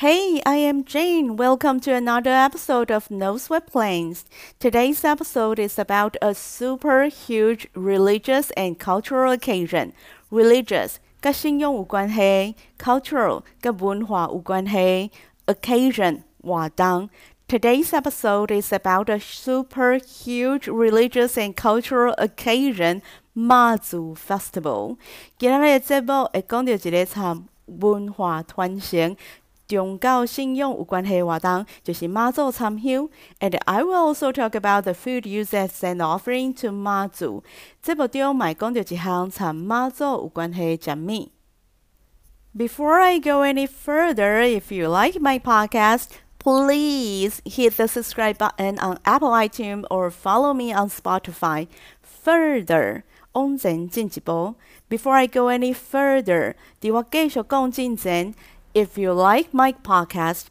Hey, I am Jane. Welcome to another episode of No Sweat Plains. Today's episode is about a super huge religious and cultural occasion. Religious 跟信用有关系，cultural 跟文化有关系，occasion 活动。Today's episode is about a super huge religious and cultural occasion, 妈祖 Festival。今日嘅节目会讲到一个参文化传承。 宗教信仰有关系活动就是妈祖参香，and I will also talk about the food used as an offering to 妈祖。这部中咪讲到一项参妈祖有关系食物。Before I go any further, if you like my podcast, please hit the subscribe button on Apple iTunes or follow me on Spotify. Further，往前进一步。Before I go any further，伫我继续讲进前。 if you like my podcast,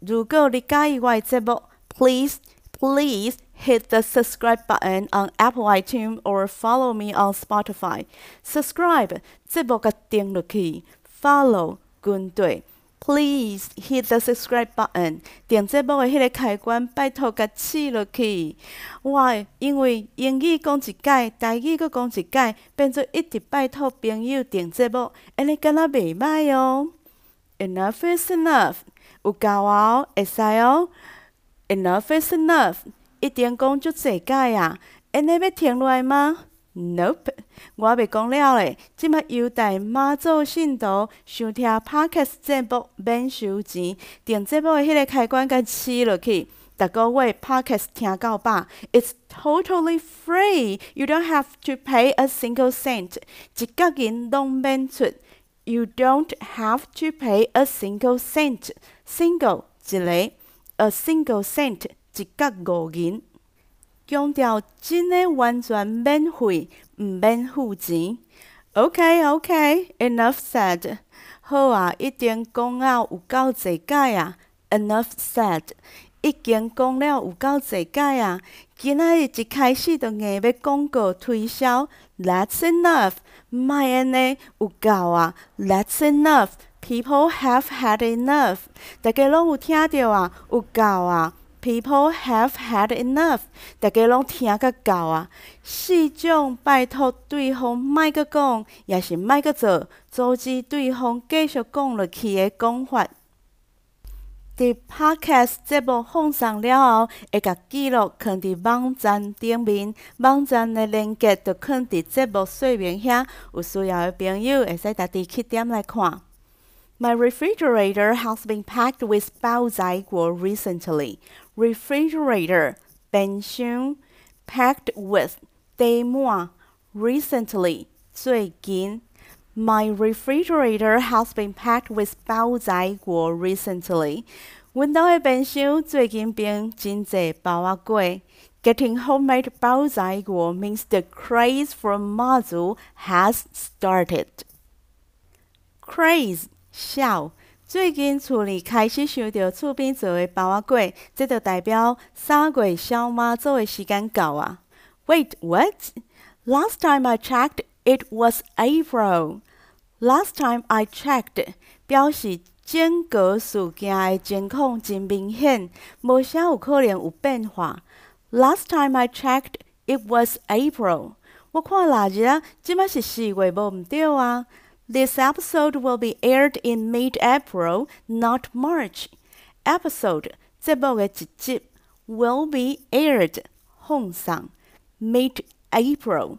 如果你介意我的节目，please please hit the subscribe button on Apple iTunes or follow me on Spotify. Subscribe 节目甲订落去，follow 跟对。Please hit the subscribe button，点节目的迄个开关，拜托甲试落去。我因为英语讲一解，台语阁讲一解，变做一直拜托朋友点节目，安尼敢若袂歹哦。 Enough is enough，有够哦，会使哦。Enough is enough，一点讲足济解啊。安尼要停落来吗？Nope，我未讲了咧。即摆优待妈祖信徒收听 Podcast 节目免收钱，订节目的迄个开关甲试落去。逐个月 Podcast 听到吧，It's totally free. You don't have to pay a single cent，一角银拢免出。you don't have to pay a single cent. Single 一个，a single cent 一角五银。强调真诶完全免费，毋免付钱。OK OK, enough said。好啊，一定讲了有够济解啊。Enough said。已经讲了有够济解啊！今仔日一开始就硬要广告推销，That's enough， 莫安尼有够啊！That's enough。People have had enough。大家拢有听到啊？有够啊！People have had enough。大家拢听个够啊！四种拜托对方卖个讲，也是卖个做，阻止对方继续讲落去的讲法。伫 Podcast 节目放送了后，会甲记录放伫网站顶面，网站的链接就放伫节目说明遐，有需要的朋友会使家己去点来看。My refrigerator has been packed with 包仔果 recently. Refrigerator 冰箱 packed with 堆满 recently 最近。My refrigerator has been packed with 包仔粿 recently. getting homemade 包仔粿 means the craze for Mazu has started. Craze 笑，最近厝里开始收到厝边做的包仔粿，这就代表三月小妈做的时间到啊。Wait, what? Last time I checked, it was April. Last time I checked，表示整个事件的情况真明显，无啥有可能有变化。Last time I checked, it was April。我看哪日啊，即摆是四月，无毋对啊。This episode will be aired in mid-April, not March. Episode 节目嘅一集 will be aired 放送 mid-April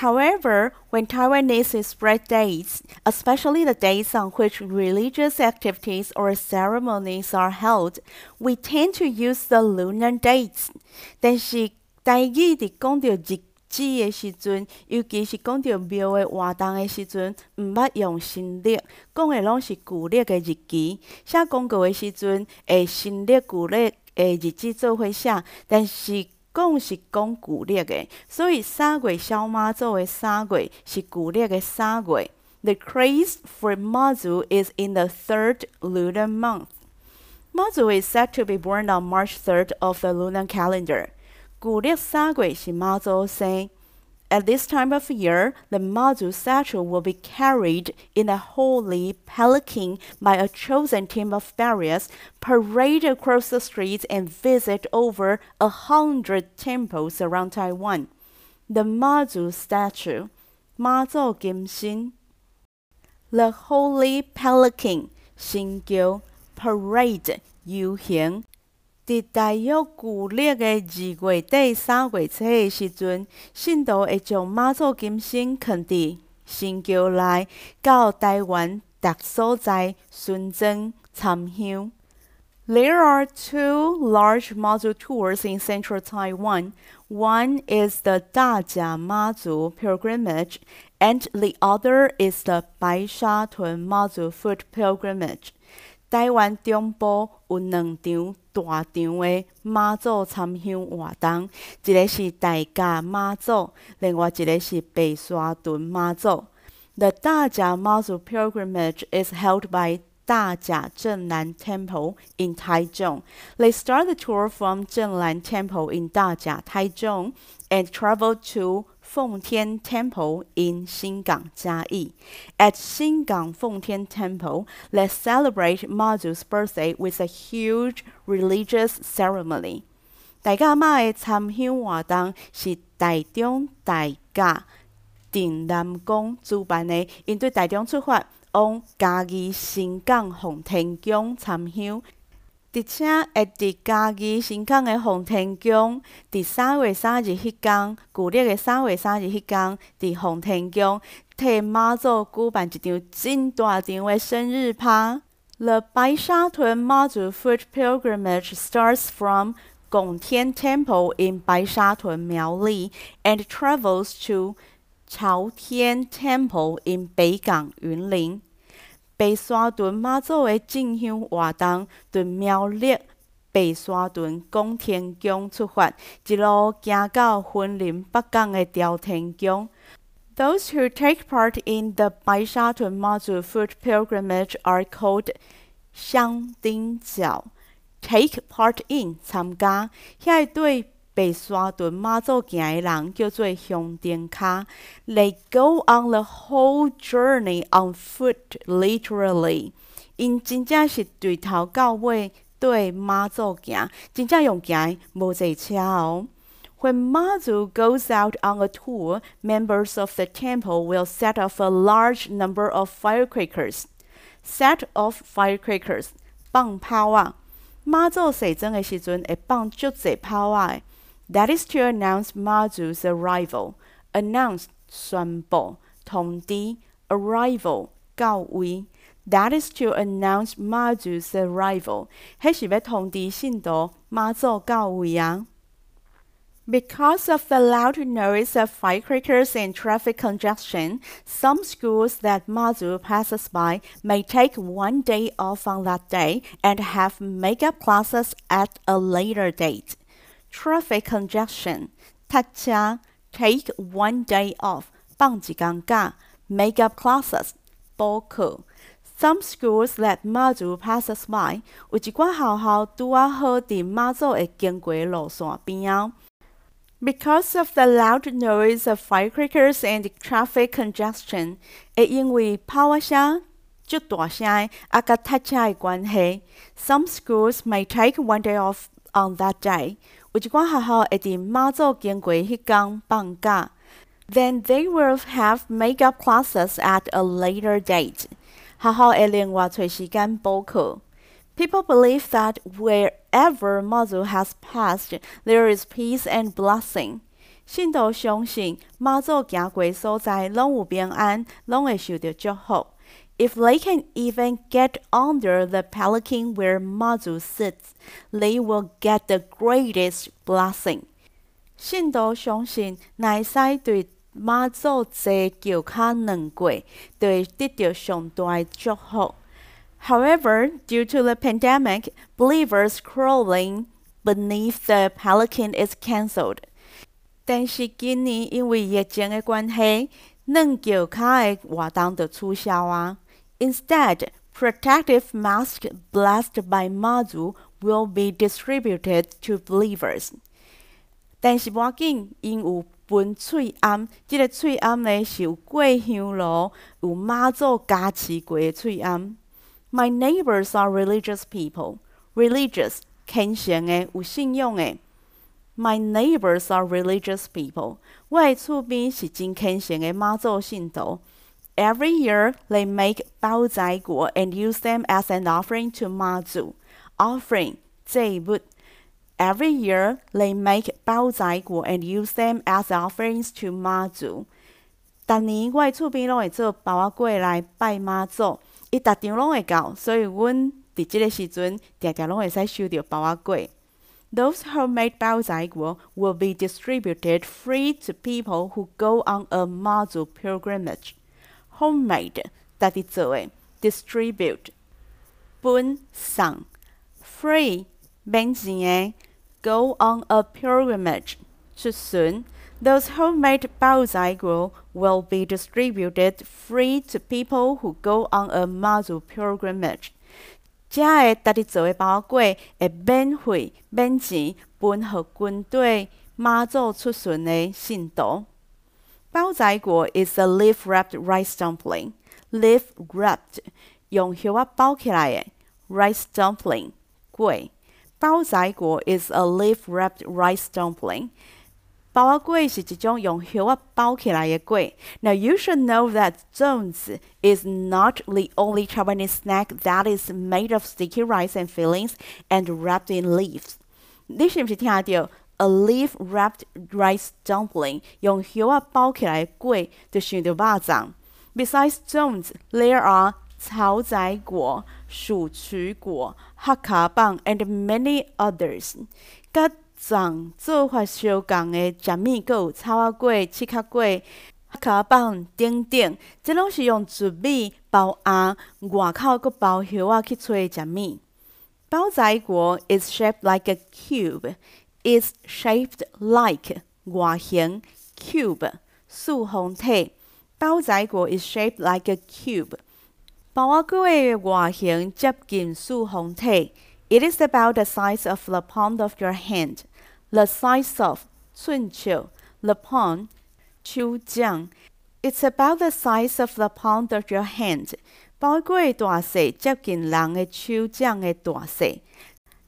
However, when Taiwanese spread dates, especially the days on which religious activities or ceremonies are held, we tend to use the lunar dates. 但是台语伫讲到日 指的时阵，尤其是讲到庙的活动的时阵，毋捌用新历，讲的拢是旧历的日期。写广告的时阵，会新历旧历的日子做伙写，但是 讲是讲旧历的，所以三月小妈祖的三月是旧历的三月。The craze for Mazu is in the third lunar month. Mazu is said to be born on March 3rd of the lunar calendar. 古历三月是妈祖生。 at this time of year, the Mazu statue will be carried in a holy palanquin by a chosen team of bearers, parade across the streets, and visit over a hundred temples around Taiwan. The Mazu statue, Mazu Gimshin, the holy palanquin, Xingqiu, parade Yu Hien 伫大约旧历的二月底三月初的时阵，信徒会将妈祖金身藏伫神桥内，到台湾各所在巡庄参香。There are two large Mazu tours in central Taiwan. One is the Dajia Mazu pilgrimage, and the other is the Baishatun Mazu foot pilgrimage. 台湾中部有两场大场的妈祖参香活动，一个是大甲妈祖，另外一个是白沙屯妈祖。The 大甲妈祖 pilgrimage is held by 大甲镇南 Temple in Taichung. They start the tour from Zhenlan Temple in 大甲 Taichung and travel to 奉天 Temple in 新港嘉义。At 新港奉天 Temple，let's celebrate Mazu's birthday with a huge religious ceremony. 大甲妈的参香活动是台中大甲定南宫主办的，因对台中出发，往嘉义新港奉天宫参香。而且会伫嘉义新港的奉天宫，伫三月三日迄天，旧历的三月三日迄天，伫奉天宫替妈祖举办一场真大场的生日趴。The Baishatun Mazu Foot Pilgrimage starts from Gongtian Temple in Baishatun, Miaoli, and travels to Chaotian Temple in Beigang, Yunlin. 白沙屯妈祖的进香活动，从苗栗白沙屯广天宫出发，一路行到云林北港的朝天宫。Those who take part in the Baishatun Mazu foot pilgrimage are called 香丁角。Take part in 参加，遐对。被沙屯妈祖行的人叫做香灯卡。They go on the whole journey on foot, literally. 因真正是对头到尾对妈祖行，真正用行无坐车哦。When Mazu goes out on a tour, members of the temple will set off a large number of firecrackers. Set off firecrackers，放炮啊！妈祖西装的时阵会放足济炮啊 ！that is to announce Mazu's arrival. Announce 宣布通知 arrival 到位。That is to announce Mazu's arrival. 迄是要通知信徒妈祖到位啊。Because of the loud noise of firecrackers and traffic congestion, some schools that Mazu passes by may take one day off on that day and have makeup classes at a later date traffic congestion, congestion，大家 take one day off. 棒子講㗎, make up classes. 包括 some schools let 妈祖 passes by，有一寡学校拄啊好伫妈祖会经过路线边啊。Because of the loud noise of firecrackers and traffic congestion, 係因為炮聲、就大聲，啊個大車嘅關係, some schools may take one day off on that day。有一寡学校会伫妈祖经过迄天放假，then they will have makeup classes at a later date. 学校会另外找时间补课。People believe that wherever Mazu has passed, there is peace and blessing. 信徒相信妈祖行过所在，拢有平安，拢会受到祝福。if they can even get under the palanquin where Mazu sits, they will get the greatest blessing. 信徒相信，乃使对马祖坐桥卡两过，对得到上大的祝福。However, due to the pandemic, believers crawling beneath the palanquin is cancelled. Instead, protective masks blessed by Mazu will be distributed to believers. 但是无要紧，因有分喙暗，即、这个喙暗呢是有过香炉，有妈祖加持过的喙暗。My neighbors are religious people. Religious 虔诚的，有信仰的。My neighbors are religious people. 我的厝边是真虔诚的妈祖信徒。 Every year they make 包仔果 and use them as an offering to 妈祖。Offering 祭物。Every year they make 包仔果 and use them as offerings to 妈祖。逐年我的厝边拢会做包仔粿来拜妈祖，伊逐场拢会到，所以阮伫即个时阵定定拢会使收到包仔粿。Those homemade 包仔果 will be distributed free to people who go on a Mazu pilgrimage. Homemade 家己做的，distribute 分送，free 免钱的，go on a pilgrimage 出巡。Those homemade 包仔果 will be distributed free to people who go on a Mazu pilgrimage. 遮个家己做的包粿会免费免钱分予军队妈祖出巡的信徒。 包仔粿 is a leaf-wrapped rice dumpling. Leaf-wrapped 用叶仔包起来的 rice dumpling 粿。包仔粿 is a leaf-wrapped rice dumpling. 包仔粿是一种用叶仔包起来的粿。Now you should know that Jones is not the only Taiwanese snack that is made of sticky rice and fillings and wrapped in leaves. 你是毋是听到 A leaf-wrapped rice dumpling 用叶仔包起来的粿，就想到肉粽？Besides Jones, there are 草仔粿、薯曲粿、黑卡棒 and many others. 甲粽做法相共的食物，阁有草仔粿、七卡粿、黑卡棒等等，这拢是用糯米包鸭，外口阁包叶仔去做食物。包仔粿 is shaped like a cube. is shaped like Guaxiang cube. Su Hong Tei. Bao Zai Guo is shaped like a cube. Bao Guo is Jep Gin Su Hong Tei. It is about the size of the palm of your hand. The size of Sun Chiu, the palm, Chu Jiang. It's about the size of the palm of your hand. Bao Guo Dua Se Jep Gin Lang Chu Jiang Dua Se.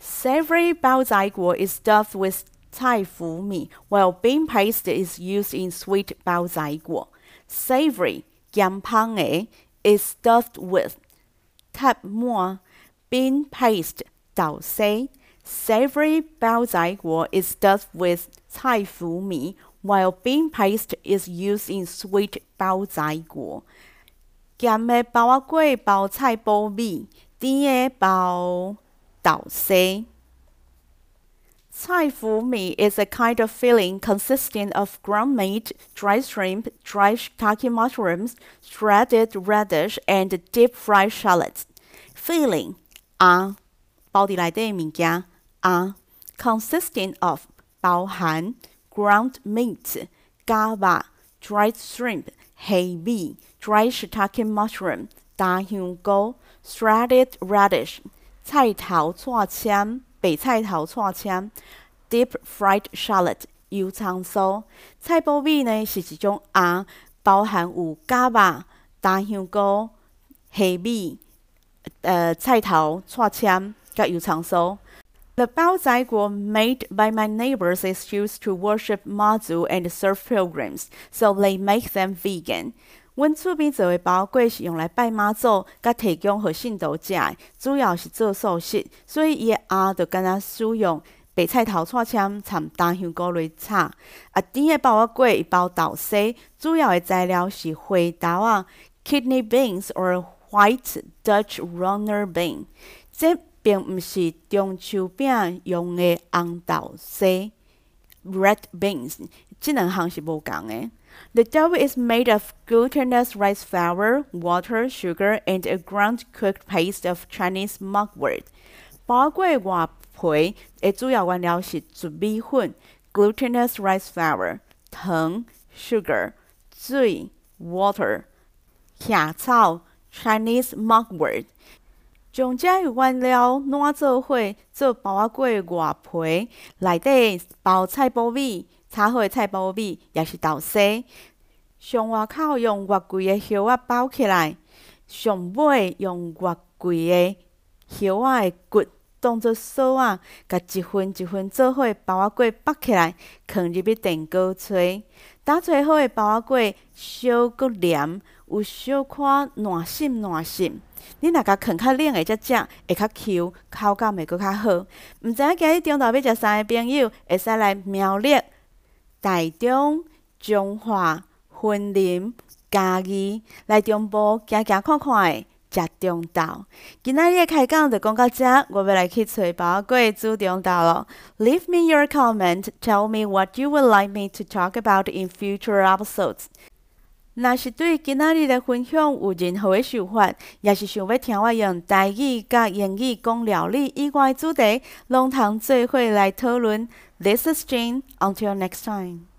Savory bao zai guo is stuffed with Thai fu mi, while bean paste is used in sweet bao zai guo. Savory, yam pang is stuffed with tap mua, bean paste, dao sei. Savory bao zai guo is stuffed with Thai fu mi, while bean paste is used in sweet bao zai guo. 咸嘅包仔粿包菜脯米，甜嘅包。 Dao Sei. Cai fu mi is a kind of filling consisting of ground meat, dried shrimp, dried shiitake mushrooms, shredded radish, and deep fried shallots. Filling 啊，包伫内底物件啊，consisting of 包含 ground meat 加肉 dried shrimp 虾米 dried shiitake mushroom 大香菇 shredded radish 菜头串签，白菜头串签，deep fried shallot 油葱酥。菜脯米呢是一种啊，包含有假肉、大香菇、虾米、呃菜头串签甲油葱酥。The bao zai guo made by my neighbors is used to worship Mazu and serve pilgrims, so they make them vegan. 阮厝边做的包粿是用来拜妈祖，甲提供互信徒食的，主要是做素食，所以伊的鸭就敢若使用白菜头串签掺大香菇来炒。啊，甜的包仔粿伊包豆沙，主要的材料是花豆啊 （kidney beans or white Dutch runner bean）。这并毋是中秋饼用的红豆沙。red beans，这两项是无共的。The dough is made of glutinous rice flour, water, sugar, and a ground cooked paste of Chinese mugwort。包粿外皮的主要原料是糯米粉 （glutinous rice flour）、糖 （sugar）、水 （water）、夏草 （Chinese mugwort）。将这些原料烂做伙，做包仔粿外皮，内底包菜脯米， 炒好的菜脯米也是豆沙。上外口用越贵的叶仔包起来，上尾用越贵的叶仔的骨当做锁仔，甲一份一份做伙包仔粿绑起来，放入去电锅炊。打炊好的包仔粿，小搁黏，有小可软心软心。你若甲放较冷的才食，会较 Q，口感会搁较好。毋知影今日中昼要食啥的朋友，会使来苗栗、台中、彰化、云林、嘉义来中部行行看看的。食中昼，今仔日的开讲就讲到这，我要来去找包粿煮中昼咯。Leave me your comment, tell me what you would like me to talk about in future episodes. 若是对今仔日的分享有任何的想法，也是想要听我用台语甲英语讲料理以外的主题，拢通做伙来讨论。This is Jane. Until next time.